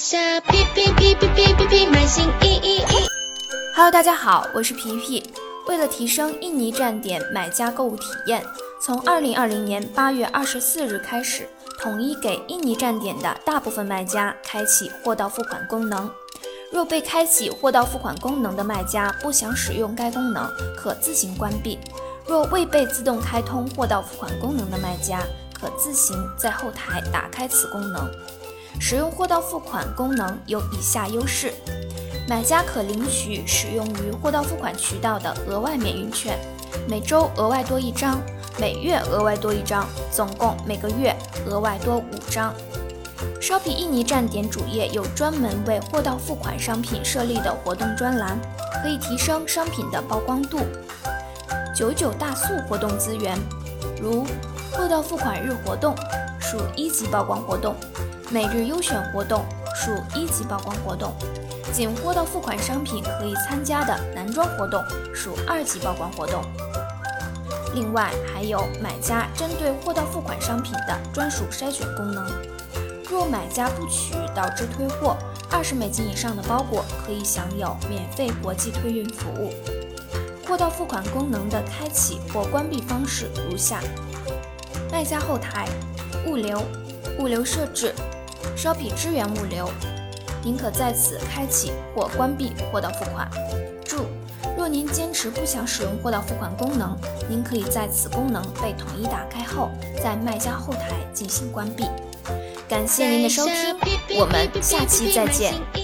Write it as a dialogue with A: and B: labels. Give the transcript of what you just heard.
A: 下，皮皮皮皮皮皮皮，买新衣衣衣。
B: Hello，大家好，我是皮皮。为了提升印尼站点买家购物体验，从二零二零年八月二十四日开始，统一给印尼站点的大部分卖家开启货到付款功能。若被开启货到付款功能的卖家不想使用该功能，可自行关闭。若未被自动开通货到付款功能的卖家，可自行在后台打开此功能。使用货到付款功能有以下优势：买家可领取使用于货到付款渠道的额外免运券，每周额外多一张，每月额外多一张，总共每个月额外多五张。Shopee 印尼站点主页有专门为货到付款商品设立的活动专栏，可以提升商品的曝光度。九九大促活动资源，如货到付款日活动属一级曝光活动，每日优选活动属一级曝光活动，仅货到付款商品可以参加的男装活动属二级曝光活动。另外还有买家针对货到付款商品的专属筛选功能，若买家不取导致退货，二十美金以上的包裹可以享有免费国际退运服务。货到付款功能的开启或关闭方式如下：卖家后台、物流、物流设置、Shopee 支援物流，您可在此开启或关闭货到付款。注：若您坚持不想使用货到付款功能，您可以在此功能被统一打开后，在卖家后台进行关闭。感谢您的收听，我们下期再见。